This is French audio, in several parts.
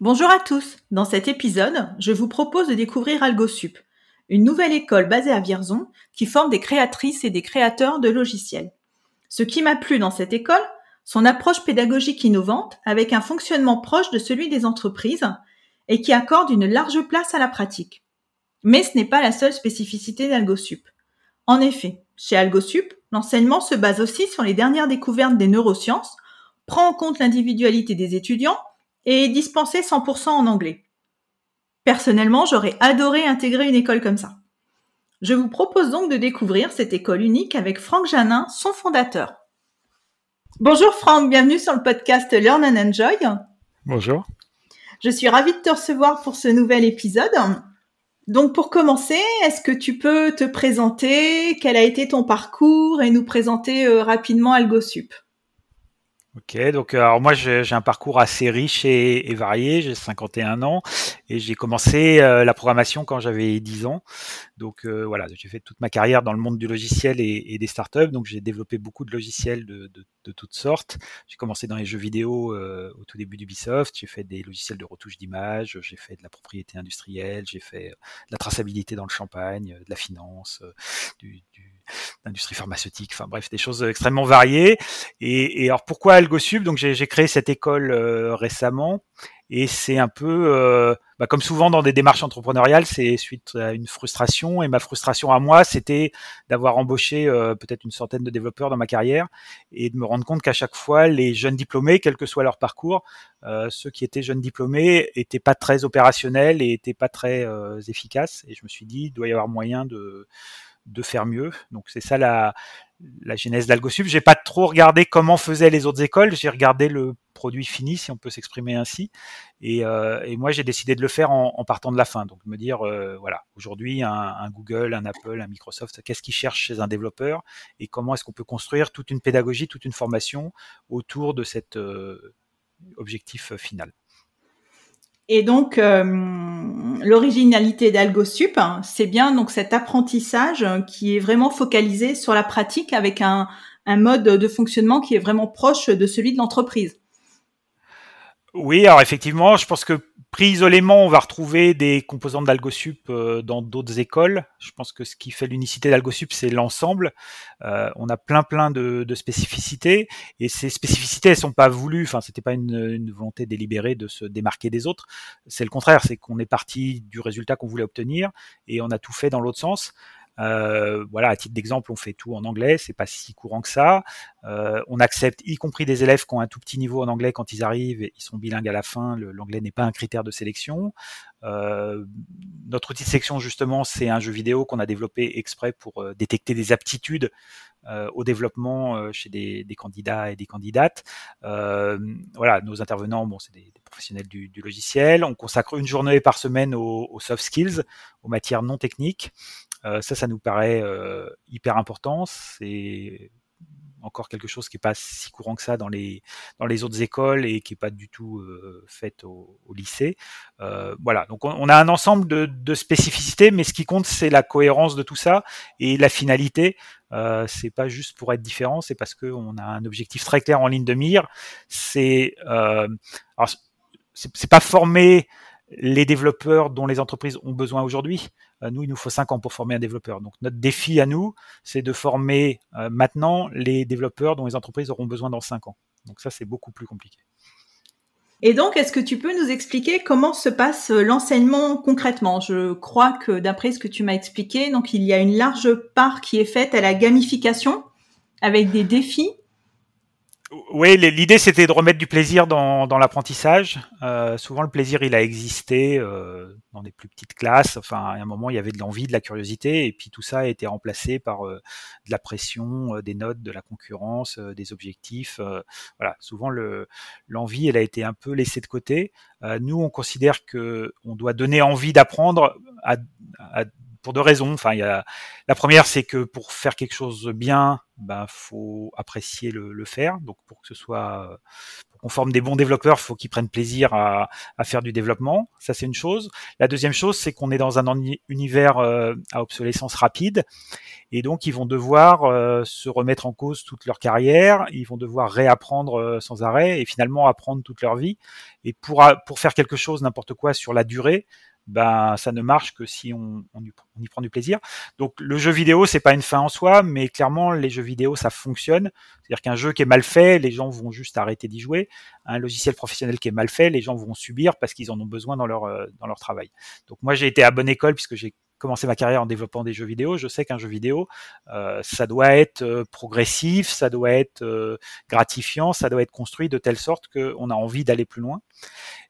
Bonjour à tous. Dans cet épisode, je vous propose de découvrir AlgoSup, une nouvelle école basée à Vierzon qui forme des créatrices et des créateurs de logiciels. Ce qui m'a plu dans cette école, son approche pédagogique innovante avec un fonctionnement proche de celui des entreprises et qui accorde une large place à la pratique. Mais ce n'est pas la seule spécificité d'AlgoSup. En effet, chez AlgoSup, l'enseignement se base aussi sur les dernières découvertes des neurosciences, prend en compte l'individualité des étudiants et dispensé 100% en anglais. Personnellement, j'aurais adoré intégrer une école comme ça. Je vous propose donc de découvrir cette école unique avec Franck Janin, son fondateur. Bonjour Franck, bienvenue sur le podcast Learn and Enjoy. Bonjour. Je suis ravie de te recevoir pour ce nouvel épisode. Donc pour commencer, est-ce que tu peux te présenter? Quel a été ton parcours? Et nous présenter euh, rapidement AlgoSup Ok, donc euh, alors moi j'ai un parcours assez riche et, varié, j'ai 51 ans et j'ai commencé euh, la programmation quand j'avais 10 ans. Donc euh, voilà, j'ai fait toute ma carrière dans le monde du logiciel et, des startups, donc j'ai développé beaucoup de logiciels de, toutes sortes. J'ai commencé dans les jeux vidéo au tout début d'Ubisoft, j'ai fait des logiciels de retouche d'image, j'ai fait de la propriété industrielle, j'ai fait de la traçabilité dans le champagne, de la finance, du, du l'industrie pharmaceutique, enfin bref, des choses extrêmement variées. Et, et alors pourquoi AlgoSub? Donc j'ai créé cette école euh, récemment et c'est un peu, euh, bah, comme souvent dans des démarches entrepreneuriales, c'est suite à une frustration. Et ma frustration à moi, c'était d'avoir embauché euh, peut-être une centaine de développeurs dans ma carrière et de me rendre compte qu'à chaque fois, les jeunes diplômés, quel que soit leur parcours, ceux qui étaient jeunes diplômés étaient pas très opérationnels et étaient pas très efficaces. Et je me suis dit, il doit y avoir moyen de de faire mieux. Donc c'est ça la, la genèse d'AlgoSub. J'ai pas trop regardé comment faisaient les autres écoles. J'ai regardé le produit fini, si on peut s'exprimer ainsi. Et, euh, moi, j'ai décidé de le faire en, partant de la fin. Donc me dire, euh, voilà, aujourd'hui, un, un, Google, un Apple, un Microsoft, qu'est-ce qu'ils cherchent chez un développeur et comment est-ce qu'on peut construire toute une pédagogie, toute une formation autour de cet euh, objectif final. Et donc, euh, l'originalité d'AlgoSup, hein, c'est bien donc cet apprentissage qui est vraiment focalisé sur la pratique avec un, un mode de fonctionnement qui est vraiment proche de celui de l'entreprise. Oui, alors effectivement, je pense que pris isolément, on va retrouver des composantes d'AlgoSup euh, dans d'autres écoles. Je pense que ce qui fait l'unicité d'AlgoSup, c'est l'ensemble. Euh, on a plein plein de, spécificités et ces spécificités, elles sont pas voulues. Enfin, c'était pas une, volonté délibérée de se démarquer des autres. C'est le contraire, c'est qu'on est parti du résultat qu'on voulait obtenir et on a tout fait dans l'autre sens. Euh, voilà, à titre d'exemple, on fait tout en anglais, c'est pas si courant que ça. Euh, on accepte, y compris des élèves qui ont un tout petit niveau en anglais quand ils arrivent, et ils sont bilingues à la fin. L'anglais n'est pas un critère de sélection. Euh, notre outil de sélection, justement, c'est un jeu vidéo qu'on a développé exprès pour euh, détecter des aptitudes euh, au développement euh, chez des, candidats et des candidates. voilà, nos intervenants, bon, c'est des, professionnels du, logiciel. On consacre une journée par semaine aux soft skills, aux matières non techniques. Euh, ça, ça nous paraît euh, hyper important. C'est encore quelque chose qui est pas si courant que ça dans les dans les autres écoles et qui est pas du tout euh, fait au, au lycée. Euh, voilà, donc on, on, a un ensemble de, de, spécificités, mais ce qui compte c'est la cohérence de tout ça et la finalité. Euh, c'est pas juste pour être différent, c'est parce qu'on a un objectif très clair en ligne de mire. C'est euh, c'est pas former les développeurs dont les entreprises ont besoin aujourd'hui. Euh, nous, il nous faut cinq ans pour former un développeur. Donc notre défi à nous, c'est de former euh, maintenant les développeurs dont les entreprises auront besoin dans cinq ans. Donc ça, c'est beaucoup plus compliqué. Et donc, est-ce que tu peux nous expliquer comment se passe l'enseignement concrètement? Je crois que d'après ce que tu m'as expliqué, donc il y a une large part qui est faite à la gamification avec des défis oui, l'idée c'était de remettre du plaisir dans, dans l'apprentissage. Euh, souvent le plaisir il a existé euh, dans des plus petites classes. Enfin, à un moment il y avait de l'envie, de la curiosité, et puis tout ça a été remplacé par euh, de la pression, euh, des notes, de la concurrence, euh, des objectifs. voilà, souvent le l'envie elle a été un peu laissée de côté. nous on considère que on doit donner envie d'apprendre à, à pour deux raisons. Enfin, la première, c'est que pour faire quelque chose bien, ben faut apprécier le, faire. Donc pour que ce soit, pour qu'on forme des bons développeurs, faut qu'ils prennent plaisir à, faire du développement. Ça c'est une chose. La deuxième chose, c'est qu'on est dans un univers euh, à obsolescence rapide, et donc ils vont devoir euh, se remettre en cause toute leur carrière. Ils vont devoir réapprendre euh, sans arrêt et finalement apprendre toute leur vie. Et pour pour faire quelque chose, n'importe quoi sur la durée, ben ça ne marche que si on, on, y prend du plaisir. Donc le jeu vidéo c'est pas une fin en soi, mais clairement les jeux vidéo ça fonctionne. C'est-à-dire qu'un jeu qui est mal fait, les gens vont juste arrêter d'y jouer. Un logiciel professionnel qui est mal fait, les gens vont subir parce qu'ils en ont besoin dans leur euh, dans leur travail. Donc moi j'ai été à bonne école puisque j'ai commencé ma carrière en développant des jeux vidéo. Je sais qu'un jeu vidéo euh, ça doit être euh, progressif, ça doit être euh, gratifiant, ça doit être construit de telle sorte qu'on a envie d'aller plus loin.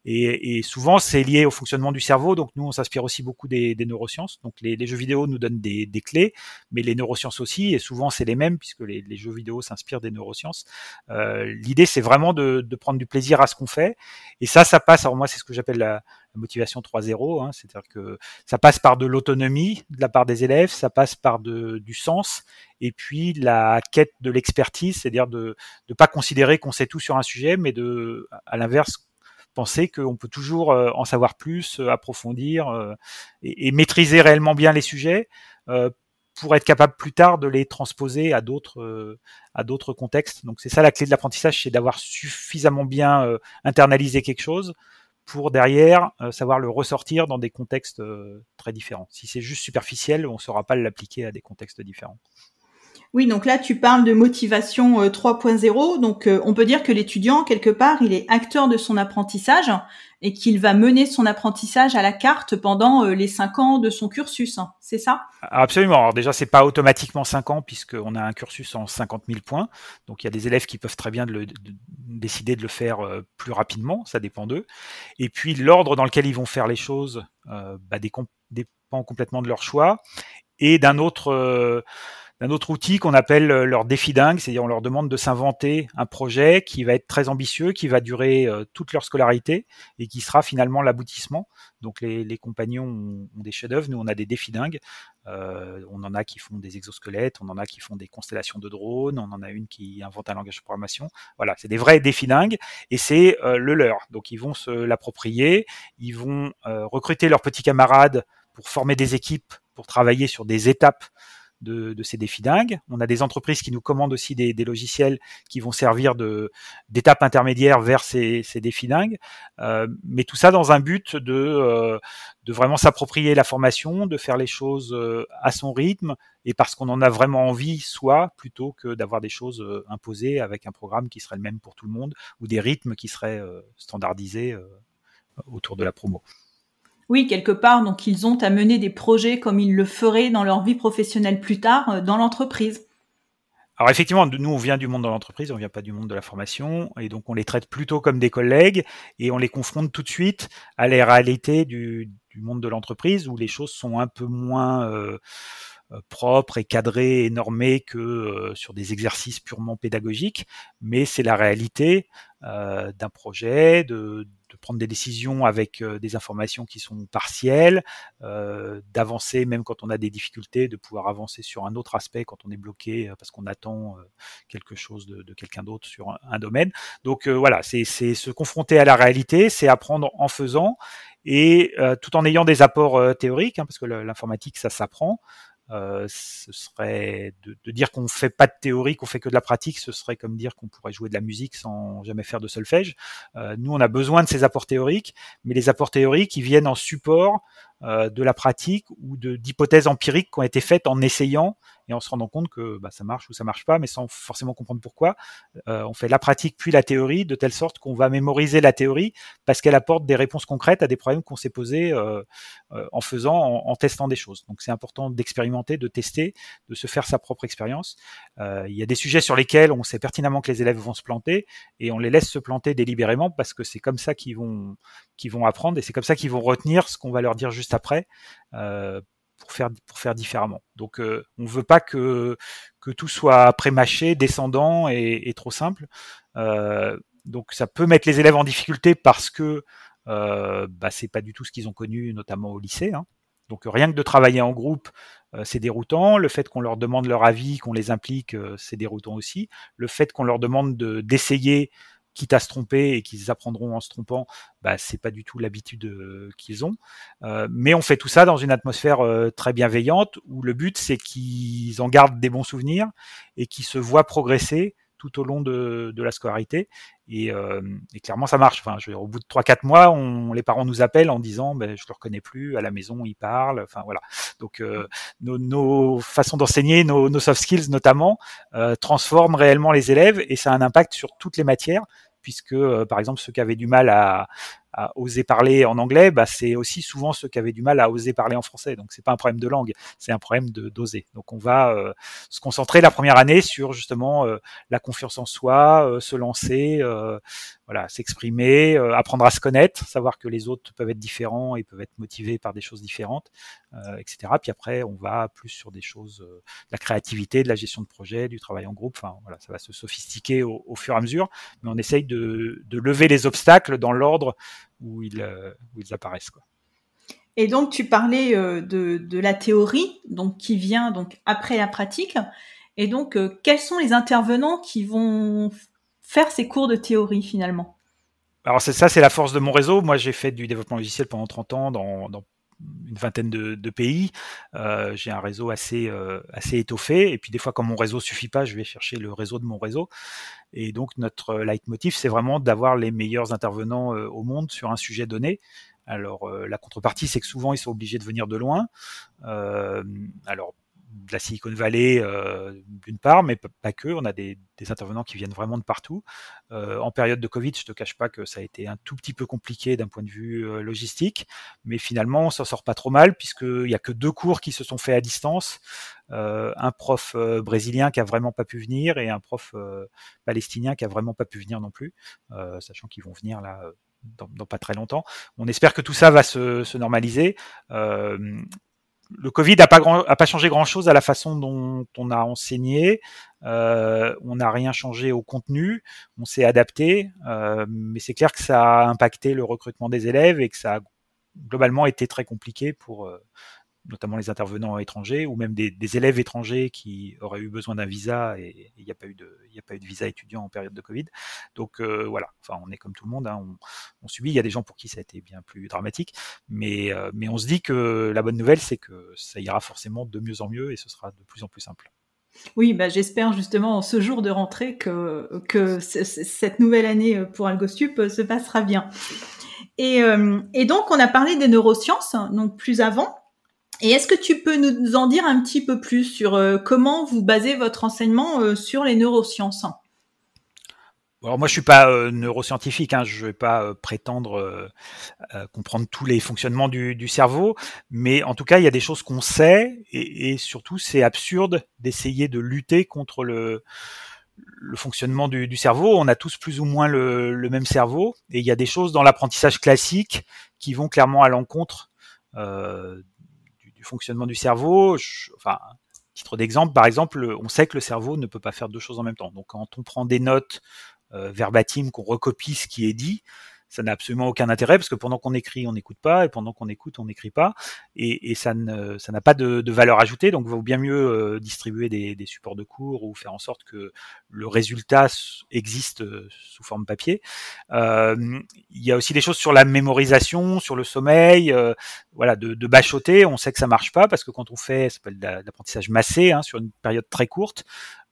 Et, souvent, c'est lié au fonctionnement du cerveau. Donc, nous, on s'inspire aussi beaucoup des, neurosciences. Donc, les, jeux vidéo nous donnent des, clés, mais les neurosciences aussi. Et souvent, c'est les mêmes puisque les, jeux vidéo s'inspirent des neurosciences. L'idée, c'est vraiment de, de, prendre du plaisir à ce qu'on fait. Et ça, ça passe. Alors moi, c'est ce que j'appelle la, la, motivation 3.0. Hein, C'est-à-dire que ça passe par de l'autonomie de la part des élèves, ça passe par de, du sens, et puis la quête de l'expertise, c'est-à-dire de ne pas considérer qu'on sait tout sur un sujet, mais de, à l'inverse, penser qu'on peut toujours euh, en savoir plus, euh, approfondir euh, et, maîtriser réellement bien les sujets pour être capable plus tard de les transposer à d'autres à d'autres contextes. Donc c'est ça la clé de l'apprentissage, c'est d'avoir suffisamment bien internalisé quelque chose pour derrière savoir le ressortir dans des contextes très différents. Si c'est juste superficiel, on ne saura pas l'appliquer à des contextes différents. Oui, donc là, tu parles de motivation 3.0. Euh, donc, euh, on peut dire que l'étudiant, quelque part, il est acteur de son apprentissage et qu'il va mener son apprentissage à la carte pendant euh, les cinq ans de son cursus. Hein. C'est ça? Absolument. Alors déjà, c'est pas automatiquement cinq ans puisqu'on a un cursus en 50 000 points. Donc, il y a des élèves qui peuvent très bien décider de le faire plus rapidement. Ça dépend d'eux. Et puis, l'ordre dans lequel ils vont faire les choses bah, dépend complètement de leur choix et d'un autre d'un autre outil qu'on appelle euh, leur défi dingue, c'est-à-dire on leur demande de s'inventer un projet qui va être très ambitieux, qui va durer euh, toute leur scolarité et qui sera finalement l'aboutissement. Donc les, compagnons ont, des chefs-d'œuvre, nous on a des défis dingues. Euh, on en a qui font des exosquelettes, on en a qui font des constellations de drones, on en a une qui invente un langage de programmation. Voilà, c'est des vrais défis dingues et c'est le leur. Donc ils vont se l'approprier, ils vont recruter leurs petits camarades pour former des équipes, pour travailler sur des étapes de, ces défis dingues. On a des entreprises qui nous commandent aussi des, logiciels qui vont servir d'étape intermédiaire vers ces, ces défis dingues. Euh, mais tout ça dans un but de, euh, de vraiment s'approprier la formation, de faire les choses euh, à son rythme et parce qu'on en a vraiment envie, soit plutôt que d'avoir des choses imposées avec un programme qui serait le même pour tout le monde ou des rythmes qui seraient standardisés autour de la promo. Oui, quelque part, donc ils ont à mener des projets comme ils le feraient dans leur vie professionnelle plus tard euh, dans l'entreprise. Alors effectivement, nous on vient du monde de l'entreprise, on vient pas du monde de la formation, et donc on les traite plutôt comme des collègues et on les confronte tout de suite à la réalité du, monde de l'entreprise où les choses sont un peu moins euh, euh propres et cadrées et normées que sur des exercices purement pédagogiques, mais c'est la réalité d'un projet, de prendre des décisions avec euh, des informations qui sont partielles, euh, d'avancer même quand on a des difficultés, de pouvoir avancer sur un autre aspect quand on est bloqué euh, parce qu'on attend quelque chose de, quelqu'un d'autre sur un, un, domaine. Donc voilà, c'est se confronter à la réalité, c'est apprendre en faisant et tout en ayant des apports théoriques, hein, parce que l'informatique ça s'apprend. Euh, ce serait de, de dire qu'on fait pas de théorie, qu'on fait que de la pratique, ce serait comme dire qu'on pourrait jouer de la musique sans jamais faire de solfège. Euh, nous, on a besoin de ces apports théoriques, mais les apports théoriques, ils viennent en support de la pratique ou d'hypothèses empiriques qui ont été faites en essayant et en se rendant compte que bah, ça marche ou ça marche pas, mais sans forcément comprendre pourquoi. Euh, on fait la pratique puis la théorie de telle sorte qu'on va mémoriser la théorie parce qu'elle apporte des réponses concrètes à des problèmes qu'on s'est posés euh, euh, en faisant, en, testant des choses. Donc c'est important d'expérimenter, de tester, de se faire sa propre expérience. il y a des sujets sur lesquels on sait pertinemment que les élèves vont se planter et on les laisse se planter délibérément parce que c'est comme ça qu'ils vont, qu'ils vont apprendre et c'est comme ça qu'ils vont retenir ce qu'on va leur dire juste après pour faire pour faire différemment. Donc euh, on veut pas que tout soit prémâché, descendant et, trop simple. Euh, donc ça peut mettre les élèves en difficulté parce que euh, bah, c'est pas du tout ce qu'ils ont connu, notamment au lycée. Hein. Donc rien que de travailler en groupe, euh, c'est déroutant. Le fait qu'on leur demande leur avis, qu'on les implique, euh, c'est déroutant aussi. Le fait qu'on leur demande de d'essayer quitte à se tromper et qu'ils apprendront en se trompant, bah, c'est pas du tout l'habitude euh, qu'ils ont. Euh, mais on fait tout ça dans une atmosphère euh, très bienveillante où le but c'est qu'ils en gardent des bons souvenirs et qu'ils se voient progresser tout au long de, de la scolarité. Et, euh, et, clairement, ça marche. Enfin, je au bout de 3-4 mois, on, les parents nous appellent en disant ben, Je le reconnais plus, à la maison, il parle. Enfin, voilà. Donc, euh, nos, nos, façons d'enseigner, nos, nos, soft skills notamment, euh, transforment réellement les élèves et ça a un impact sur toutes les matières puisque euh, par exemple ceux qui avaient du mal à, à oser parler en anglais, bah, c'est aussi souvent ceux qui avaient du mal à oser parler en français. Donc c'est pas un problème de langue, c'est un problème de d'oser. Donc on va euh, se concentrer la première année sur justement euh, la confiance en soi, euh, se lancer, voilà, s'exprimer, apprendre à se connaître, savoir que les autres peuvent être différents et peuvent être motivés par des choses différentes, etc. Puis après on va plus sur des choses, de la créativité, de la gestion de projet, du travail en groupe. Enfin voilà, ça va se sophistiquer au, au fur et à mesure, mais on essaye de, de lever les obstacles dans l'ordre où ils, euh, où ils apparaissent. Quoi. Et donc tu parlais euh, de, de, la théorie, donc qui vient donc après la pratique. Et donc euh, quels sont les intervenants qui vont faire ces cours de théorie finalement? Alors c'est ça, c'est la force de mon réseau. Moi j'ai fait du développement logiciel pendant 30 ans dans, dans une vingtaine de, pays. Euh, j'ai un réseau assez euh, assez étoffé. Et puis des fois, quand mon réseau suffit pas, je vais chercher le réseau de mon réseau. Et donc notre leitmotiv, c'est vraiment d'avoir les meilleurs intervenants euh, au monde sur un sujet donné. Alors la contrepartie, c'est que souvent ils sont obligés de venir de loin. alors de la Silicon Valley euh, d'une part, mais pas que. On a des, intervenants qui viennent vraiment de partout. Euh, en période de Covid, je te cache pas que ça a été un tout petit peu compliqué d'un point de vue euh, logistique, mais finalement, on s'en sort pas trop mal puisqu'il y a que deux cours qui se sont faits à distance. Un prof brésilien qui a vraiment pas pu venir et un prof palestinien qui a vraiment pas pu venir non plus, sachant qu'ils vont venir là. Dans, pas très longtemps. On espère que tout ça va se, se normaliser. Le Covid n'a pas, changé grand-chose à la façon dont on a enseigné. Euh, on n'a rien changé au contenu. On s'est adapté, euh, mais c'est clair que ça a impacté le recrutement des élèves et que ça a globalement été très compliqué pour euh, notamment les intervenants étrangers ou même des, élèves étrangers qui auraient eu besoin d'un visa et il n'y a pas eu de a pas eu de visa étudiant en période de Covid. Donc euh, voilà, enfin on est comme tout le monde, hein, on, subit. Il y a des gens pour qui ça a été bien plus dramatique, mais euh, mais on se dit que la bonne nouvelle c'est que ça ira forcément de mieux en mieux et ce sera de plus en plus simple. Oui, bah, j'espère justement en ce jour de rentrée que, que cette nouvelle année pour AlgoStup se passera bien. Et, euh, et donc, on a parlé des neurosciences, donc plus avant. Et est-ce que tu peux nous en dire un petit peu plus sur euh, comment vous basez votre enseignement euh, sur les neurosciences? Alors moi je suis pas euh, neuroscientifique, hein, je vais pas prétendre comprendre tous les fonctionnements du, cerveau, mais en tout cas il y a des choses qu'on sait et, surtout c'est absurde d'essayer de lutter contre le, fonctionnement du, cerveau. On a tous plus ou moins le même cerveau. Et il y a des choses dans l'apprentissage classique qui vont clairement à l'encontre fonctionnement du cerveau. Enfin, titre d'exemple, par exemple, on sait que le cerveau ne peut pas faire deux choses en même temps. Donc, quand on prend des notes euh, verbatim, qu'on recopie ce qui est dit, ça n'a absolument aucun intérêt parce que pendant qu'on écrit, on n'écoute pas et pendant qu'on écoute, on n'écrit pas et, ça n'a pas de, valeur ajoutée. Donc, il vaut bien mieux euh, distribuer des, supports de cours ou faire en sorte que le résultat existe euh, sous forme papier. Euh, il y a aussi des choses sur la mémorisation, sur le sommeil, voilà, de, de bachoter. On sait que ça marche pas parce que quand on fait, ça s'appelle l'apprentissage massé hein, sur une période très courte,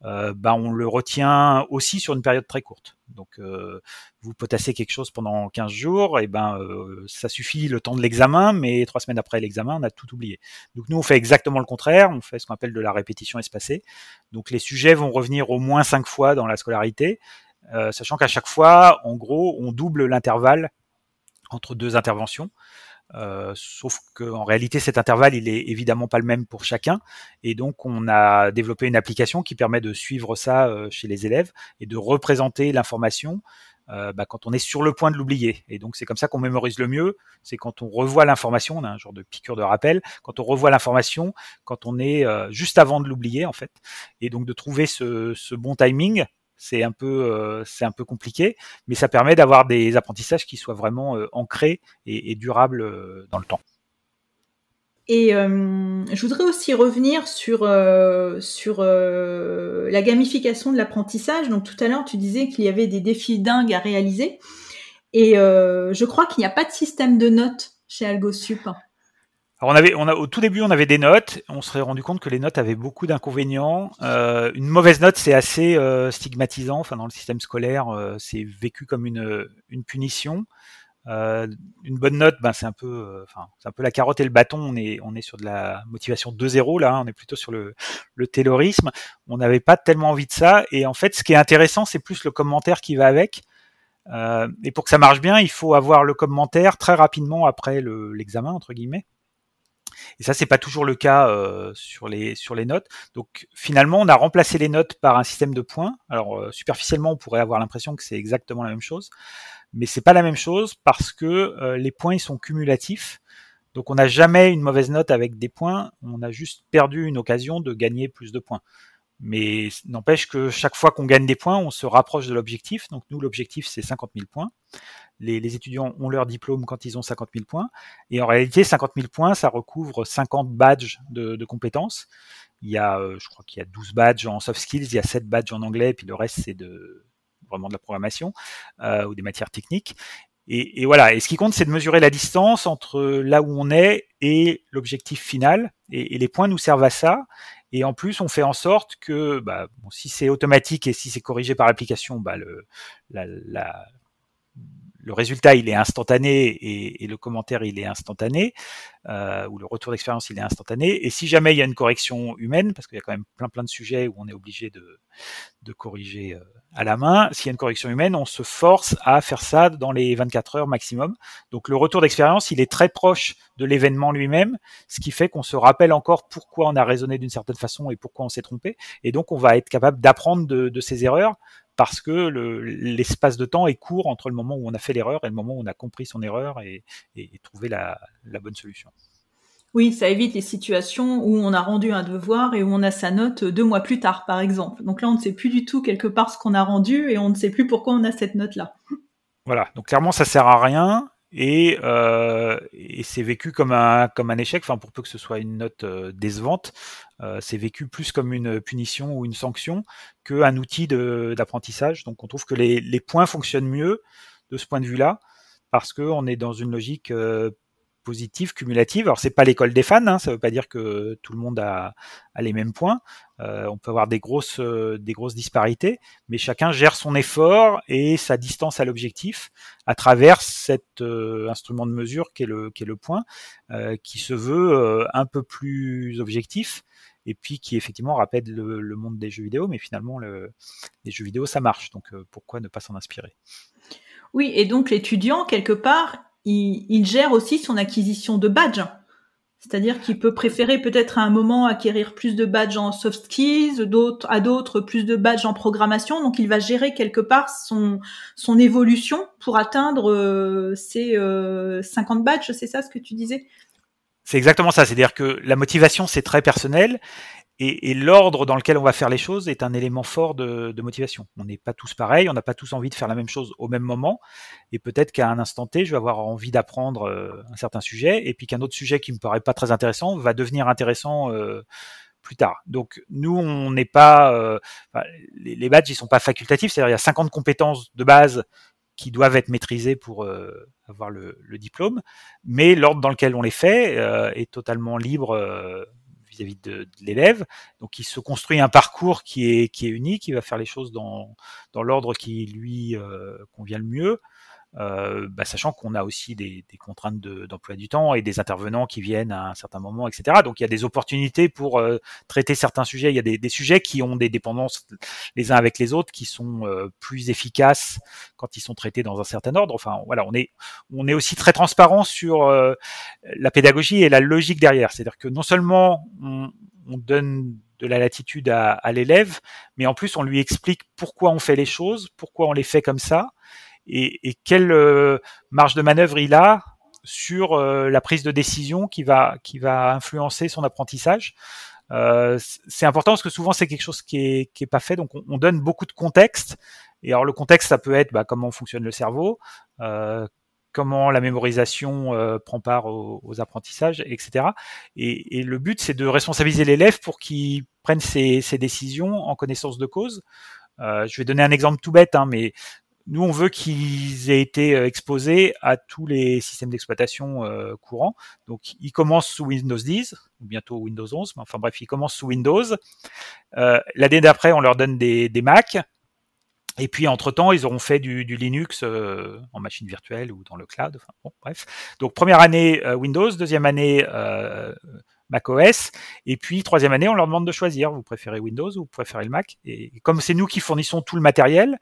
euh, bah, on le retient aussi sur une période très courte. Donc, euh, vous potassez quelque chose pendant 15 jours, et ben euh, ça suffit le temps de l'examen, mais trois semaines après l'examen, on a tout oublié. Donc nous, on fait exactement le contraire, on fait ce qu'on appelle de la répétition espacée. Donc les sujets vont revenir au moins cinq fois dans la scolarité, sachant qu'à chaque fois, en gros, on double l'intervalle entre deux interventions. Euh, sauf qu'en réalité, cet intervalle, il est évidemment pas le même pour chacun. Et donc, on a développé une application qui permet de suivre ça euh, chez les élèves et de représenter l'information euh, bah, quand on est sur le point de l'oublier. Et donc, c'est comme ça qu'on mémorise le mieux. C'est quand on revoit l'information, on a un genre de piqûre de rappel, quand on revoit l'information, quand on est juste avant de l'oublier, en fait. Et donc, de trouver ce, ce bon timing c'est un peu euh, c'est un peu compliqué, mais ça permet d'avoir des apprentissages qui soient vraiment euh, ancrés et, durables euh, dans le temps. Et je voudrais aussi revenir sur sur la gamification de l'apprentissage. Donc tout à l'heure, tu disais qu'il y avait des défis dingues à réaliser, et je crois qu'il n'y a pas de système de notes chez AlgoSup. Alors on avait, au tout début, on avait des notes. On se serait rendu compte que les notes avaient beaucoup d'inconvénients. Euh, une mauvaise note, c'est assez euh, stigmatisant. Enfin, dans le système scolaire, euh, c'est vécu comme une, punition. Une bonne note, ben c'est un peu, enfin, c'est un peu la carotte et le bâton. On est, on est sur de la motivation 2-0 là. Hein. on est plutôt sur le, le taylorisme. On n'avait pas tellement envie de ça. Et en fait, ce qui est intéressant, c'est plus le commentaire qui va avec. et pour que ça marche bien, il faut avoir le commentaire très rapidement après l'examen entre guillemets. Et ça, c'est pas toujours le cas euh, sur les notes. Donc finalement, on a remplacé les notes par un système de points. Alors euh, superficiellement, on pourrait avoir l'impression que c'est exactement la même chose, mais c'est pas la même chose parce que euh, les points sont cumulatifs. Donc on n'a jamais une mauvaise note avec des points. On a juste perdu une occasion de gagner plus de points. Mais n'empêche que chaque fois qu'on gagne des points, on se rapproche de l'objectif. Donc nous, l'objectif, c'est 50 000 points. Les, étudiants ont leur diplôme quand ils ont 50 000 points. Et en réalité, 50 000 points, ça recouvre 50 badges de, compétences. Il y a, euh, je crois qu'il y a 12 badges en soft skills, il y a 7 badges en anglais, puis le reste, c'est de vraiment de la programmation euh, ou des matières techniques. Et, et, voilà. Et ce qui compte, c'est de mesurer la distance entre là où on est et l'objectif final. Et, et, les points nous servent à ça. Et en plus, on fait en sorte que, bah, si c'est automatique et si c'est corrigé par l'application, bah, le, la, la, le résultat il est instantané et, le commentaire il est instantané euh, ou le retour d'expérience il est instantané. Et si jamais il y a une correction humaine parce qu'il y a quand même plein plein de sujets où on est obligé de, de corriger euh, à la main s'il y a une correction humaine on se force à faire ça dans les 24 heures maximum. Donc le retour d'expérience il est très proche de l'événement lui-même ce qui fait qu'on se rappelle encore pourquoi on a raisonné d'une certaine façon et pourquoi on s'est trompé. Et donc on va être capable d'apprendre de, de ses erreurs parce que l'espace de temps est court entre le moment où on a fait l'erreur et le moment où on a compris son erreur et, et, trouvé la, la, bonne solution. Oui, ça évite les situations où on a rendu un devoir et où on a sa note deux mois plus tard, par exemple. Donc là, on ne sait plus du tout quelque part ce qu'on a rendu et on ne sait plus pourquoi on a cette note-là. Voilà, donc clairement, ça sert à rien et, euh, et c'est vécu comme un comme un échec. Enfin, pour peu que ce soit une note euh, décevante, euh, c'est vécu plus comme une punition ou une sanction qu'un outil d'apprentissage. Donc, on trouve que les, les, points fonctionnent mieux de ce point de vue-là parce qu'on est dans une logique euh, positive, cumulative. Alors c'est pas l'école des fans, hein, ça veut pas dire que tout le monde a, les mêmes points. Euh, on peut avoir des grosses, euh, des grosses disparités, mais chacun gère son effort et sa distance à l'objectif à travers cet euh, instrument de mesure qui est le, le point, qui se veut un peu plus objectif et puis qui effectivement rappelle le, monde des jeux vidéo, mais finalement le, les jeux vidéo ça marche, donc pourquoi ne pas s'en inspirer? Oui, et donc l'étudiant quelque part il, gère aussi son acquisition de badges. C'est-à-dire qu'il peut préférer peut-être à un moment acquérir plus de badges en soft skills, d'autres à d'autres plus de badges en programmation. Donc il va gérer quelque part son évolution pour atteindre euh, ses euh, 50 badges. C'est ça ce que tu disais? C'est exactement ça. C'est-à-dire que la motivation c'est très personnel et, et l'ordre dans lequel on va faire les choses est un élément fort de, de motivation. On n'est pas tous pareils, on n'a pas tous envie de faire la même chose au même moment, et peut-être qu'à un instant T, je vais avoir envie d'apprendre euh, un certain sujet, et puis qu'un autre sujet qui me paraît pas très intéressant va devenir intéressant euh, plus tard. Donc nous, on n'est pas, euh, les, les, badges, ils sont pas facultatifs, c'est-à-dire il y a 50 compétences de base qui doivent être maîtrisées pour euh, avoir le, le, diplôme, mais l'ordre dans lequel on les fait euh, est totalement libre vis-à-vis de, l'élève. Donc il se construit un parcours qui est, unique, il va faire les choses dans, dans l'ordre qui lui convient le mieux. Euh, bah, sachant qu'on a aussi des, des contraintes d'emploi du temps et des intervenants qui viennent à un certain moment, etc. Donc il y a des opportunités pour euh, traiter certains sujets. Il y a des, des, sujets qui ont des dépendances les uns avec les autres, qui sont euh, plus efficaces quand ils sont traités dans un certain ordre. Enfin voilà, on est on est aussi très transparent sur la pédagogie et la logique derrière. C'est-à-dire que non seulement on, on donne de la latitude à, à l'élève, mais en plus on lui explique pourquoi on fait les choses, pourquoi on les fait comme ça, et, et quelle euh, marge de manœuvre il a sur euh, la prise de décision qui va qui va influencer son apprentissage. Euh, c'est important parce que souvent c'est quelque chose qui est qui est pas fait, donc on, donne beaucoup de contexte. Et alors le contexte, ça peut être bah, comment fonctionne le cerveau, euh, comment la mémorisation euh, prend part aux, aux, apprentissages, etc. Et, et le but, c'est de responsabiliser l'élève pour qu'il prenne ses, ses, décisions en connaissance de cause. Euh, je vais donner un exemple tout bête, hein, mais nous, on veut qu'ils aient été euh, exposés à tous les systèmes d'exploitation euh, courants. Donc, ils commencent sous Windows 10, ou bientôt Windows 11, mais enfin bref, ils commencent sous Windows. Euh, L'année d'après, on leur donne des, des Mac. Et puis, entre-temps, ils auront fait du, Linux en machine virtuelle ou dans le cloud. Enfin, bon, bref. Donc, première année Windows, deuxième année macOS. Et puis, troisième année, on leur demande de choisir. Vous préférez Windows ou vous préférez le Mac? Et comme c'est nous qui fournissons tout le matériel,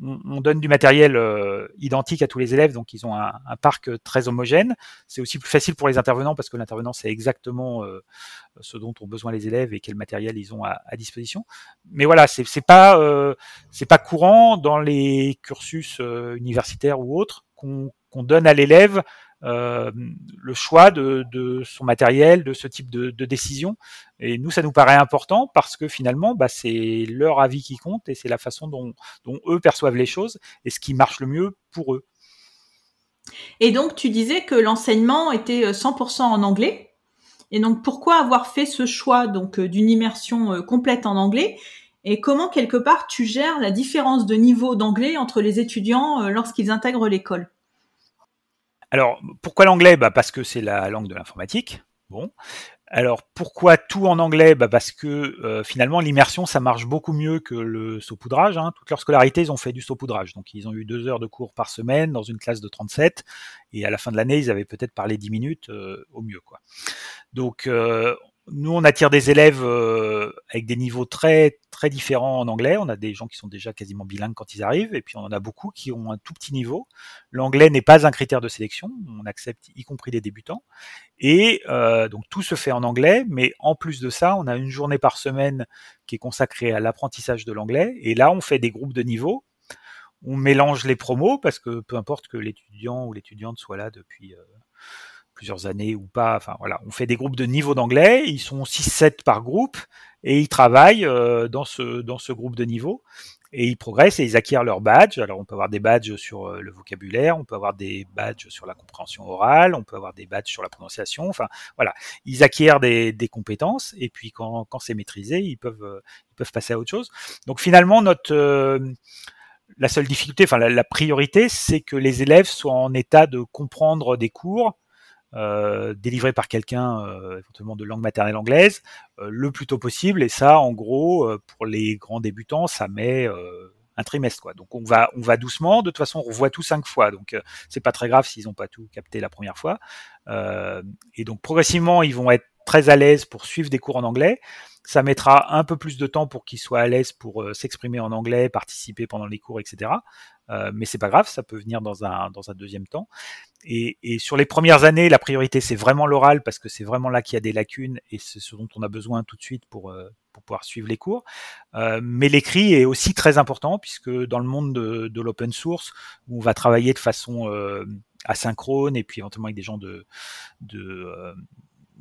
on, donne du matériel euh, identique à tous les élèves, donc ils ont un, parc très homogène. C'est aussi plus facile pour les intervenants parce que l'intervenant sait exactement euh, ce dont ont besoin les élèves et quel matériel ils ont à, disposition. Mais voilà, c'est pas euh, pas courant dans les cursus universitaires ou autres qu'on donne à l'élève euh, le choix de, son matériel, de ce type de, décision. Et nous, ça nous paraît important parce que finalement, bah, c'est leur avis qui compte et c'est la façon dont, dont, eux perçoivent les choses et ce qui marche le mieux pour eux. Et donc, tu disais que l'enseignement était 100% en anglais. Et donc, pourquoi avoir fait ce choix donc euh, d'une immersion euh, complète en anglais? Et comment quelque part tu gères la différence de niveau d'anglais entre les étudiants lorsqu'ils intègrent l'école? Alors, pourquoi l'anglais? Bah Parce que c'est la langue de l'informatique. Bon. Alors, pourquoi tout en anglais? Bah Parce que euh, finalement, l'immersion, ça marche beaucoup mieux que le saupoudrage. Hein. Toute leur scolarité, ils ont fait du saupoudrage. Donc, ils ont eu deux heures de cours par semaine dans une classe de 37. Et à la fin de l'année, ils avaient peut-être parlé 10 minutes euh, au mieux. quoi. Donc, euh, nous, on attire des élèves euh, avec des niveaux très très différents en anglais. On a des gens qui sont déjà quasiment bilingues quand ils arrivent, et puis on en a beaucoup qui ont un tout petit niveau. L'anglais n'est pas un critère de sélection, on accepte y compris des débutants. Et euh, donc tout se fait en anglais, mais en plus de ça, on a une journée par semaine qui est consacrée à l'apprentissage de l'anglais. Et là, on fait des groupes de niveau. On mélange les promos parce que peu importe que l'étudiant ou l'étudiante soit là depuis euh, plusieurs années ou pas. Enfin voilà, on fait des groupes de niveau d'anglais, ils sont 6-7 par groupe et ils travaillent euh, dans ce dans ce groupe de niveau et ils progressent et ils acquièrent leur badge. Alors on peut avoir des badges sur euh, le vocabulaire, on peut avoir des badges sur la compréhension orale, on peut avoir des badges sur la prononciation. Enfin voilà, ils acquièrent des, des compétences et puis quand, quand c'est maîtrisé, ils peuvent euh, ils peuvent passer à autre chose. Donc finalement notre la seule difficulté, enfin la priorité, c'est que les élèves soient en état de comprendre des cours euh, délivré par quelqu'un euh, éventuellement de langue maternelle anglaise euh, le plus tôt possible. Et ça en gros pour les grands débutants ça met un trimestre quoi. Donc on va on va doucement. De toute façon on revoit tout cinq fois. Donc c'est pas très grave s'ils n'ont pas tout capté la première fois. Et donc progressivement ils vont être très à l'aise pour suivre des cours en anglais ça mettra un peu plus de temps pour qu'ils soient à l'aise pour s'exprimer en anglais, participer pendant les cours, etc. Euh, mais c'est pas grave, ça peut venir dans un, dans un deuxième temps. Et, sur les premières années, la priorité c'est vraiment l'oral parce que c'est vraiment là qu'il y a des lacunes et c'est ce dont on a besoin tout de suite pour, euh, pour pouvoir suivre les cours. Euh, mais l'écrit est aussi très important puisque dans le monde de, l'open source, où on va travailler de façon euh, asynchrone et puis éventuellement avec des gens de, euh,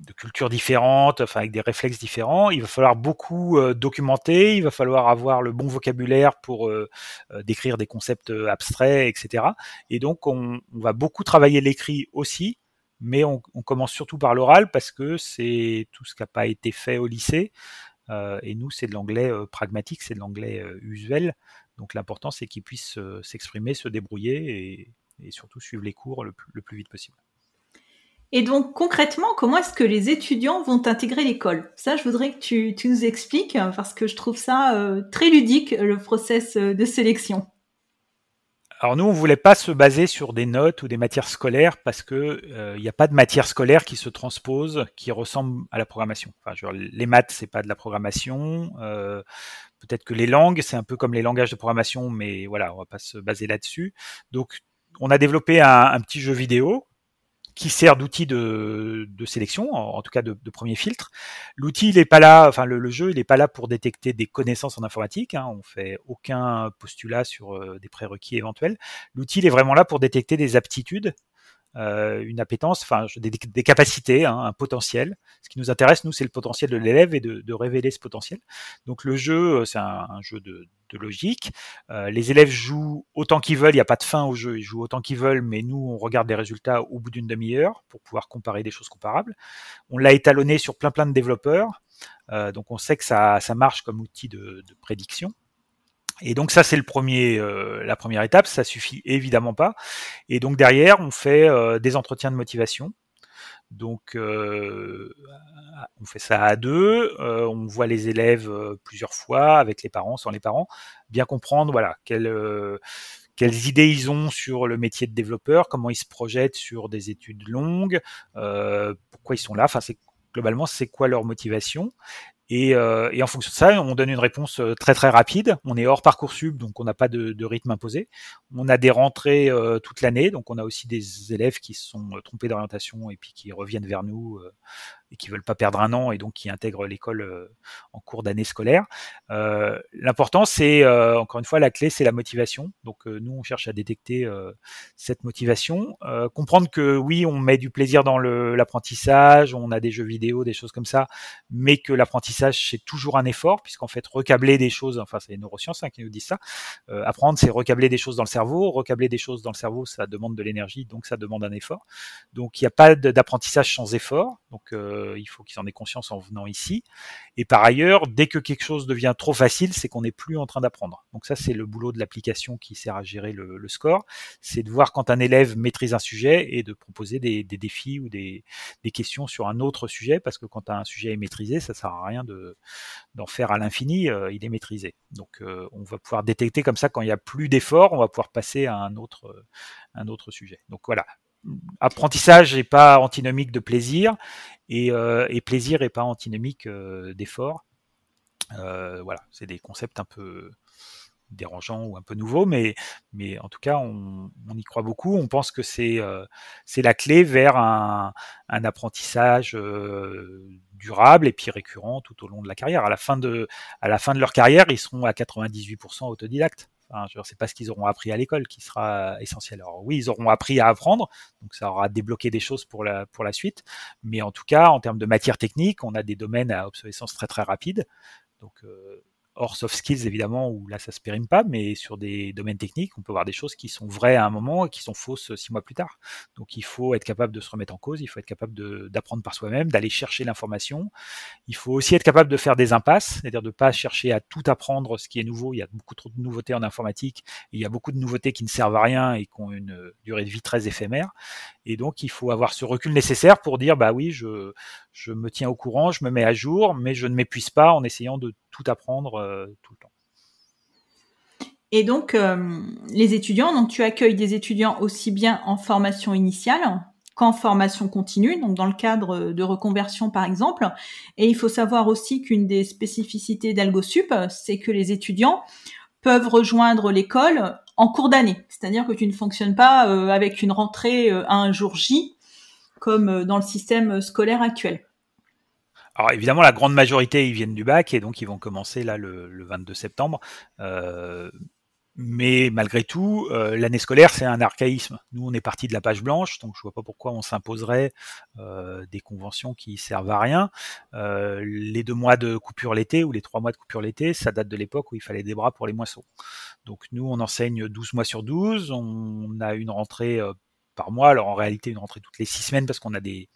de cultures différentes, enfin avec des réflexes différents. Il va falloir beaucoup euh, documenter, il va falloir avoir le bon vocabulaire pour euh, euh, décrire des concepts abstraits, etc. Et donc on, va beaucoup travailler l'écrit aussi, mais on, commence surtout par l'oral parce que c'est tout ce qui n'a pas été fait au lycée. et nous, c'est de l'anglais pragmatique, c'est de l'anglais usuel. Donc l'important, c'est qu'ils puissent s'exprimer, se débrouiller et, surtout suivre les cours le plus vite possible. Et donc concrètement, comment est-ce que les étudiants vont intégrer l'école? Ça, je voudrais que tu, nous expliques parce que je trouve ça euh, très ludique le process euh, de sélection. Alors nous, on voulait pas se baser sur des notes ou des matières scolaires parce que il n'y a pas de matière scolaire qui se transpose, qui ressemble à la programmation. Enfin, les maths, c'est pas de la programmation. Peut-être que les langues, c'est un peu comme les langages de programmation, mais voilà, on va pas se baser là-dessus. Donc, on a développé un petit jeu vidéo qui sert d'outil de, sélection, en, tout cas de, premier filtre. L'outil, il est pas là, enfin le, jeu, n'est pas là pour détecter des connaissances en informatique. Hein, on fait aucun postulat sur euh, des prérequis éventuels. L'outil, il est vraiment là pour détecter des aptitudes une appétence, enfin des, capacités, hein, un potentiel. Ce qui nous intéresse, nous, c'est le potentiel de l'élève et de, révéler ce potentiel. Donc le jeu, euh, c'est un, jeu de, logique. Euh, les élèves jouent autant qu'ils veulent, il n'y a pas de fin au jeu, ils jouent autant qu'ils veulent, mais nous, on regarde les résultats au bout d'une demi-heure pour pouvoir comparer des choses comparables. On l'a étalonné sur plein plein de développeurs. donc on sait que ça, ça marche comme outil de prédiction. Et donc ça c'est le premier, euh, la première étape. Ça suffit évidemment pas. Et donc derrière on fait euh, des entretiens de motivation. Donc euh, on fait ça à deux. on voit les élèves plusieurs fois avec les parents, sans les parents, bien comprendre voilà quelles quelles idées ils ont sur le métier de développeur, comment ils se projettent sur des études longues, pourquoi ils sont là. Enfin c'est globalement c'est quoi leur motivation euh, et, en fonction de ça, on donne une réponse euh, très très rapide. On est hors parcoursup, donc on n'a pas de, rythme imposé. On a des rentrées euh, toute l'année, donc on a aussi des élèves qui se sont trompés d'orientation et puis qui reviennent vers nous et qui veulent pas perdre un an et donc qui intègrent l'école euh, en cours d'année scolaire. Euh, L'important, c'est euh, encore une fois la clé, c'est la motivation. Donc nous, on cherche à détecter cette motivation, comprendre que oui, on met du plaisir dans l'apprentissage, on a des jeux vidéo, des choses comme ça, mais que l'apprentissage c'est toujours un effort puisqu'en fait recabler des choses, enfin c'est les neurosciences hein, qui nous disent ça. apprendre, c'est recabler des choses dans le cerveau, recabler des choses dans le cerveau, ça demande de l'énergie, donc ça demande un effort. Donc il n'y a pas d'apprentissage sans effort. Donc euh, il faut qu'ils en aient conscience en venant ici. Et par ailleurs, dès que quelque chose devient trop facile, c'est qu'on n'est plus en train d'apprendre. Donc ça, c'est le boulot de l'application qui sert à gérer le, score. C'est de voir quand un élève maîtrise un sujet et de proposer des, défis ou des, questions sur un autre sujet, parce que quand un sujet est maîtrisé, ça sert à rien d'en faire à l'infini, euh, il est maîtrisé. Donc euh, on va pouvoir détecter comme ça quand il n'y a plus d'effort, on va pouvoir passer à un autre, un autre sujet. Donc voilà, apprentissage n'est pas antinomique de plaisir et, euh, plaisir n'est pas antinomique euh, d'effort. Euh, voilà, c'est des concepts un peu dérangeants ou un peu nouveaux, mais, en tout cas, on, y croit beaucoup. On pense que c'est c'est la clé vers un, un apprentissage durable et puis récurrent tout au long de la carrière. À la fin de, à la fin de leur carrière, ils seront à 98% autodidactes. Enfin, c'est pas ce qu'ils auront appris à l'école qui sera essentiel. Alors oui, ils auront appris à apprendre, donc ça aura débloqué des choses pour la pour la suite. Mais en tout cas, en termes de matière technique, on a des domaines à obsolescence très très rapide. Donc euh, hors soft skills évidemment où là ça se périme pas, mais sur des domaines techniques, on peut voir des choses qui sont vraies à un moment et qui sont fausses six mois plus tard. Donc il faut être capable de se remettre en cause, il faut être capable d'apprendre par soi-même, d'aller chercher l'information. Il faut aussi être capable de faire des impasses, c'est-à-dire de pas chercher à tout apprendre ce qui est nouveau. Il y a beaucoup trop de nouveautés en informatique, il y a beaucoup de nouveautés qui ne servent à rien et qui ont une durée de vie très éphémère. Et donc il faut avoir ce recul nécessaire pour dire bah oui, je, je me tiens au courant, je me mets à jour, mais je ne m'épuise pas en essayant de tout apprendre euh, tout le temps. Et donc, euh, les étudiants, donc tu accueilles des étudiants aussi bien en formation initiale qu'en formation continue, donc dans le cadre de reconversion par exemple. Et il faut savoir aussi qu'une des spécificités d'AlgoSup, c'est que les étudiants peuvent rejoindre l'école en cours d'année. C'est-à-dire que tu ne fonctionnes pas euh, avec une rentrée à un jour J, comme dans le système scolaire actuel. Alors évidemment, la grande majorité, ils viennent du bac et donc ils vont commencer là le, 22 septembre. Euh, mais malgré tout, euh, l'année scolaire, c'est un archaïsme. Nous, on est parti de la page blanche, donc je vois pas pourquoi on s'imposerait euh, des conventions qui servent à rien. les deux mois de coupure l'été ou les trois mois de coupure l'été, ça date de l'époque où il fallait des bras pour les moissons. Donc nous, on enseigne 12 mois sur 12, on a une rentrée par mois, alors en réalité une rentrée toutes les six semaines parce qu'on a des,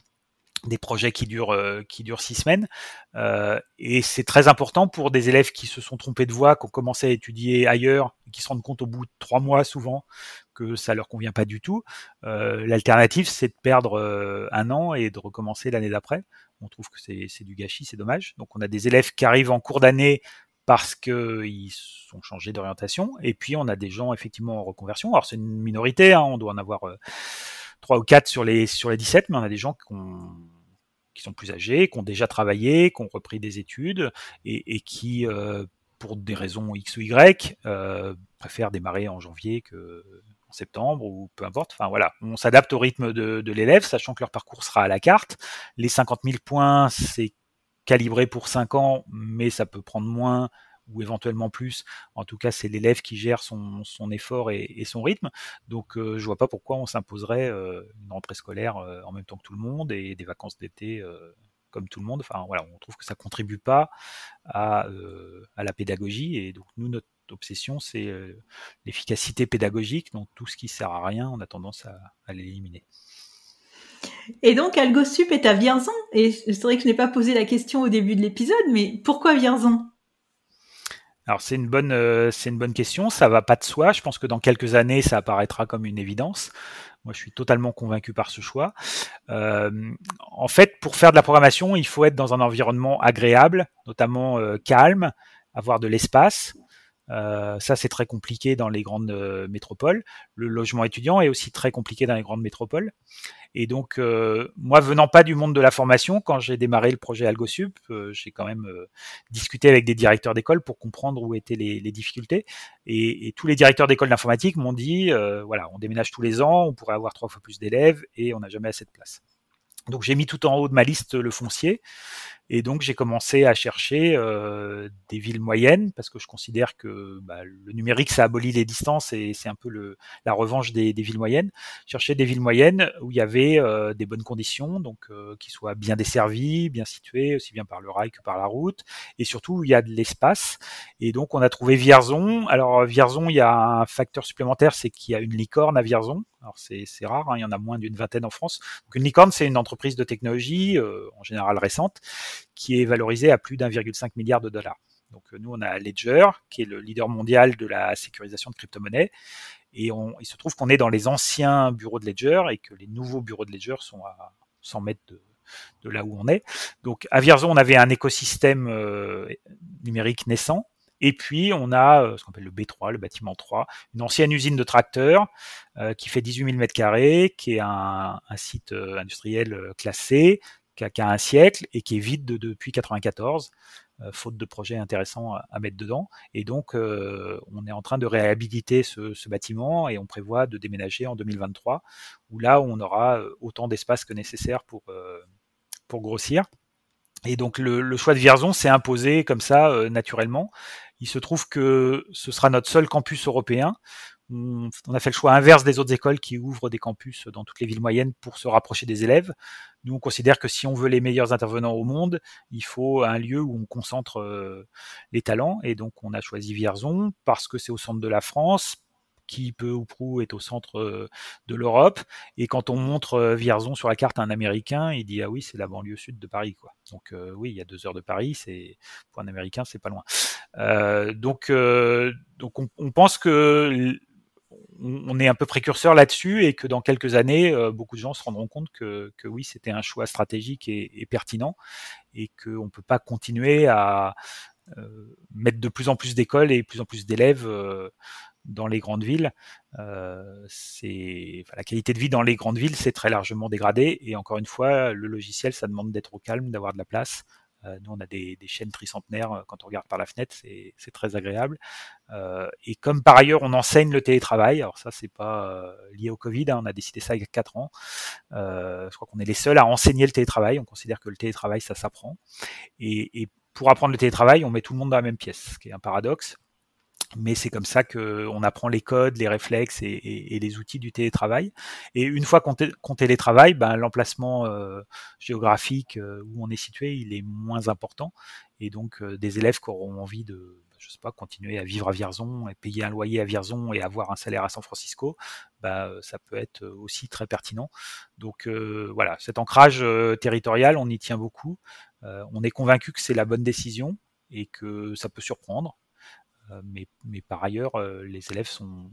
des projets qui durent euh, qui durent six semaines euh, et c'est très important pour des élèves qui se sont trompés de voie, qui ont commencé à étudier ailleurs, qui se rendent compte au bout de trois mois souvent que ça leur convient pas du tout. Euh, L'alternative, c'est de perdre euh, un an et de recommencer l'année d'après. On trouve que c'est du gâchis, c'est dommage. Donc on a des élèves qui arrivent en cours d'année parce qu'ils sont changés d'orientation, et puis on a des gens effectivement en reconversion. Alors c'est une minorité, hein, on doit en avoir euh, trois ou quatre sur les sur les 17, mais on a des gens qui ont qui sont plus âgés, qui ont déjà travaillé, qui ont repris des études et, qui, euh, pour des raisons X ou Y, euh, préfèrent démarrer en janvier que en septembre ou peu importe. Enfin voilà, on s'adapte au rythme de, de l'élève, sachant que leur parcours sera à la carte. Les 50 000 points, c'est calibré pour 5 ans, mais ça peut prendre moins ou éventuellement plus. En tout cas, c'est l'élève qui gère son, effort et, son rythme. Donc, euh, je vois pas pourquoi on s'imposerait euh, une rentrée scolaire euh, en même temps que tout le monde et des vacances d'été comme tout le monde. Enfin, voilà, on trouve que ça contribue pas à, la pédagogie. Et donc, nous, notre obsession, c'est l'efficacité pédagogique. Donc, tout ce qui sert à rien, on a tendance à, à l'éliminer. Et donc, AlgoSup est à Vierzon. Et c'est vrai que je n'ai pas posé la question au début de l'épisode, mais pourquoi Vierzon? Alors c'est une bonne euh, c'est une bonne question, ça va pas de soi. Je pense que dans quelques années ça apparaîtra comme une évidence. Moi je suis totalement convaincu par ce choix. Euh, en fait, pour faire de la programmation, il faut être dans un environnement agréable, notamment euh, calme, avoir de l'espace. Euh, ça, c'est très compliqué dans les grandes euh, métropoles. Le logement étudiant est aussi très compliqué dans les grandes métropoles. Et donc, euh, moi, venant pas du monde de la formation, quand j'ai démarré le projet AlgoSup, j'ai quand même discuté avec des directeurs d'école pour comprendre où étaient les, les difficultés. Et, et, tous les directeurs d'école d'informatique m'ont dit, voilà, on déménage tous les ans, on pourrait avoir trois fois plus d'élèves et on n'a jamais assez de place. Donc j'ai mis tout en haut de ma liste le foncier. Et donc j'ai commencé à chercher euh, des villes moyennes parce que je considère que bah, le numérique ça abolit les distances et c'est un peu la revanche des, des, villes moyennes. Chercher des villes moyennes où il y avait euh, des bonnes conditions, donc euh, qui soient bien desservies, bien situées, aussi bien par le rail que par la route, et surtout où il y a de l'espace. Et donc on a trouvé Vierzon. Alors Vierzon, il y a un facteur supplémentaire, c'est qu'il y a une licorne à Vierzon. Alors c'est rare, hein, il y en a moins d'une vingtaine en France. Donc une licorne, c'est une entreprise de technologie, euh, en général récente, qui est valorisée à plus d'1,5 milliard de dollars. Donc euh, nous, on a Ledger, qui est le leader mondial de la sécurisation de crypto-monnaies. Et on, il se trouve qu'on est dans les anciens bureaux de Ledger et que les nouveaux bureaux de Ledger sont à 100 mètres de, là où on est. Donc à Vierzon, on avait un écosystème euh, numérique naissant et puis, on a euh, ce qu'on appelle le B3, le bâtiment 3, une ancienne usine de tracteurs euh, qui fait 18 000 m2, qui est un, site euh, industriel classé, qui a, un siècle et qui est vide de, depuis 94, faute de projets intéressants à, mettre dedans. Et donc, on est en train de réhabiliter ce, bâtiment et on prévoit de déménager en 2023, où là, on aura autant d'espace que nécessaire pour, grossir. Et donc le, choix de Vierzon s'est imposé comme ça naturellement. Il se trouve que ce sera notre seul campus européen. On, a fait le choix inverse des autres écoles qui ouvrent des campus dans toutes les villes moyennes pour se rapprocher des élèves. Nous, on considère que si on veut les meilleurs intervenants au monde, il faut un lieu où on concentre euh, les talents. Et donc, on a choisi Vierzon parce que c'est au centre de la France, qui peu ou prou est au centre euh, de l'Europe. Et quand on montre euh, Vierzon sur la carte à un Américain, il dit ah oui c'est la banlieue sud de Paris quoi. Donc euh, oui il y a deux heures de Paris, c'est pour un Américain c'est pas loin. Donc donc on, pense que on est un peu précurseur là-dessus et que dans quelques années, beaucoup de gens se rendront compte que, que oui, c'était un choix stratégique et, pertinent et qu'on ne peut pas continuer à mettre de plus en plus d'écoles et plus en plus d'élèves dans les grandes villes, euh, la qualité de vie dans les grandes villes, c'est très largement dégradé. Et encore une fois, le logiciel, ça demande d'être au calme, d'avoir de la place. Euh, nous, on a des, chaînes tricentenaires euh, quand on regarde par la fenêtre, c'est très agréable. Et comme par ailleurs, on enseigne le télétravail. Alors ça, c'est pas lié au Covid. Hein, on a décidé ça il y a quatre ans. je crois qu'on est les seuls à enseigner le télétravail. On considère que le télétravail, ça s'apprend. Et pour apprendre le télétravail, on met tout le monde dans la même pièce, ce qui est un paradoxe mais c'est comme ça qu'on apprend les codes, les réflexes et, les outils du télétravail. Et une fois qu'on, télétravaille, ben, l'emplacement euh, géographique euh, où on est situé, il est moins important. Et donc, euh, des élèves qui auront envie de, je sais pas, continuer à vivre à Vierzon et payer un loyer à Vierzon et avoir un salaire à San Francisco, bah, ça peut être aussi très pertinent. Donc voilà, cet ancrage territorial, on y tient beaucoup. on est convaincu que c'est la bonne décision et que ça peut surprendre. Mais, mais, par ailleurs, les élèves sont,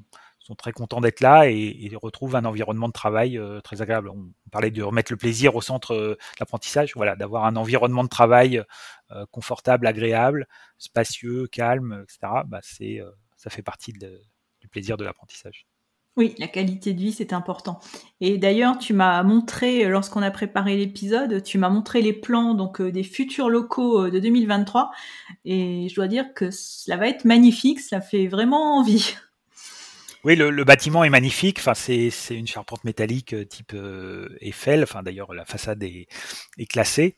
très contents d'être là et, et, retrouvent un environnement de travail euh, très agréable. On, parlait de remettre le plaisir au centre euh, de l'apprentissage, voilà, d'avoir un environnement de travail euh, confortable, agréable, spacieux, calme, etc. Bah, ça fait partie du plaisir de l'apprentissage. Oui, la qualité de vie, c'est important. Et d'ailleurs, tu m'as montré, lorsqu'on a préparé l'épisode, tu m'as montré les plans donc des futurs locaux de 2023. Et je dois dire que cela va être magnifique, ça fait vraiment envie. Oui, le, bâtiment est magnifique. Enfin, c'est, une charpente métallique euh, type euh, Eiffel. Enfin, d'ailleurs, la façade est, classée.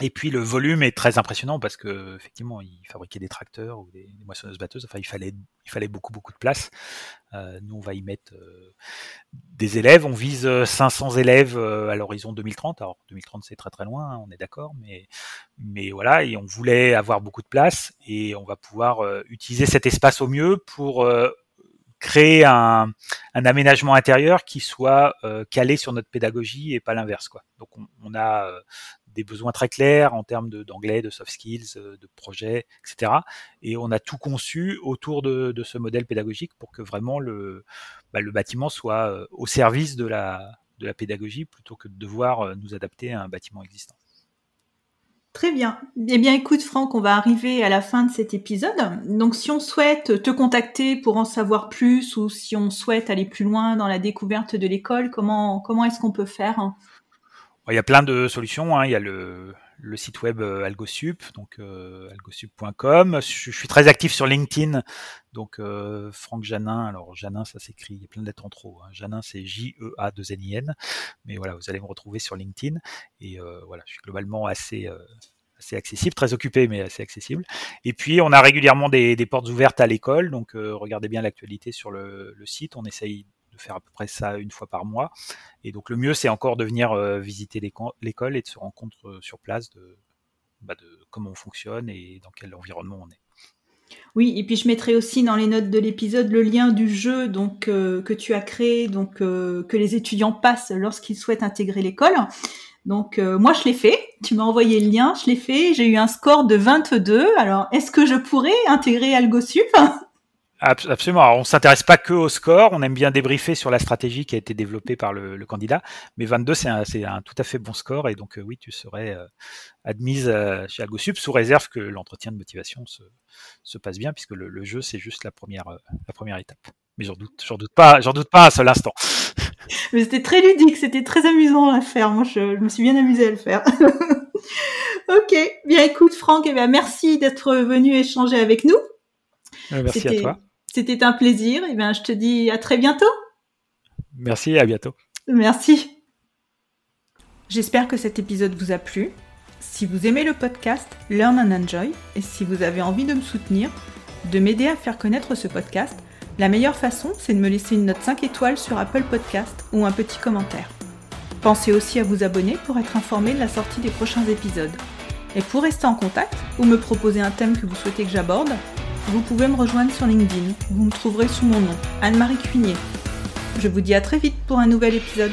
Et puis le volume est très impressionnant parce que effectivement, il fabriquait des tracteurs ou des, moissonneuses batteuses. Enfin, il fallait, il fallait beaucoup beaucoup de place. Euh, nous, on va y mettre des élèves. On vise 500 élèves à l'horizon 2030. Alors 2030, c'est très très loin, hein, on est d'accord, mais voilà. Et on voulait avoir beaucoup de place et on va pouvoir utiliser cet espace au mieux pour créer un, aménagement intérieur qui soit euh, calé sur notre pédagogie et pas l'inverse. Quoi. Donc on, a euh, des besoins très clairs en termes d'anglais, de, soft skills, euh, de projets, etc. Et on a tout conçu autour de, ce modèle pédagogique pour que vraiment le, bah, bâtiment soit au service de la, pédagogie plutôt que de devoir nous adapter à un bâtiment existant. Très bien. Eh bien, écoute, Franck, on va arriver à la fin de cet épisode. Donc, si on souhaite te contacter pour en savoir plus ou si on souhaite aller plus loin dans la découverte de l'école, comment est-ce qu'on peut faire? Il y a plein de solutions. Hein. Il y a le, le site web euh, AlgoSup, donc euh, algosup.com. Je, suis très actif sur LinkedIn, donc euh, Franck Janin. Alors Janin, ça s'écrit, il y a plein de lettres en trop. Hein. Janin, c'est J-E-A-2-N-I-N. Mais voilà, vous allez me retrouver sur LinkedIn. Et voilà, je suis globalement assez assez accessible, très occupé, mais assez accessible. Et puis, on a régulièrement des, des portes ouvertes à l'école, donc regardez bien l'actualité sur le, le, site. On essaye de faire à peu près ça une fois par mois. Et donc le mieux, c'est encore de venir euh, visiter l'école et de se rendre compte euh, sur place de, bah, de comment on fonctionne et dans quel environnement on est. Oui, et puis je mettrai aussi dans les notes de l'épisode le lien du jeu donc euh, que tu as créé, donc que les étudiants passent lorsqu'ils souhaitent intégrer l'école. Donc moi je l'ai fait, tu m'as envoyé le lien, je l'ai fait, j'ai eu un score de 22. Alors est-ce que je pourrais intégrer AlgoSup Absolument. Alors, on s'intéresse pas que au score. On aime bien débriefer sur la stratégie qui a été développée par le, le candidat. Mais 22, c'est un, un, tout à fait bon score. Et donc, euh, oui, tu serais euh, admise euh, chez AlgoSup sous réserve que l'entretien de motivation se, se, passe bien, puisque le, le jeu, c'est juste la première, la première étape. Mais j'en doute, j'en doute pas, j'en doute pas un seul instant. Mais c'était très ludique, c'était très amusant à faire. Moi, je, je me suis bien amusée à le faire. ok. Bien, écoute, Franck, eh bien, merci d'être venu échanger avec nous. Merci à toi. C'était un plaisir. Et bien, je te dis à très bientôt. Merci et à bientôt. Merci. J'espère que cet épisode vous a plu. Si vous aimez le podcast Learn and Enjoy et si vous avez envie de me soutenir, de m'aider à faire connaître ce podcast, la meilleure façon, c'est de me laisser une note 5 étoiles sur Apple Podcast ou un petit commentaire. Pensez aussi à vous abonner pour être informé de la sortie des prochains épisodes. Et pour rester en contact ou me proposer un thème que vous souhaitez que j'aborde, vous pouvez me rejoindre sur LinkedIn. Vous me trouverez sous mon nom, Anne-Marie Cuinier. Je vous dis à très vite pour un nouvel épisode.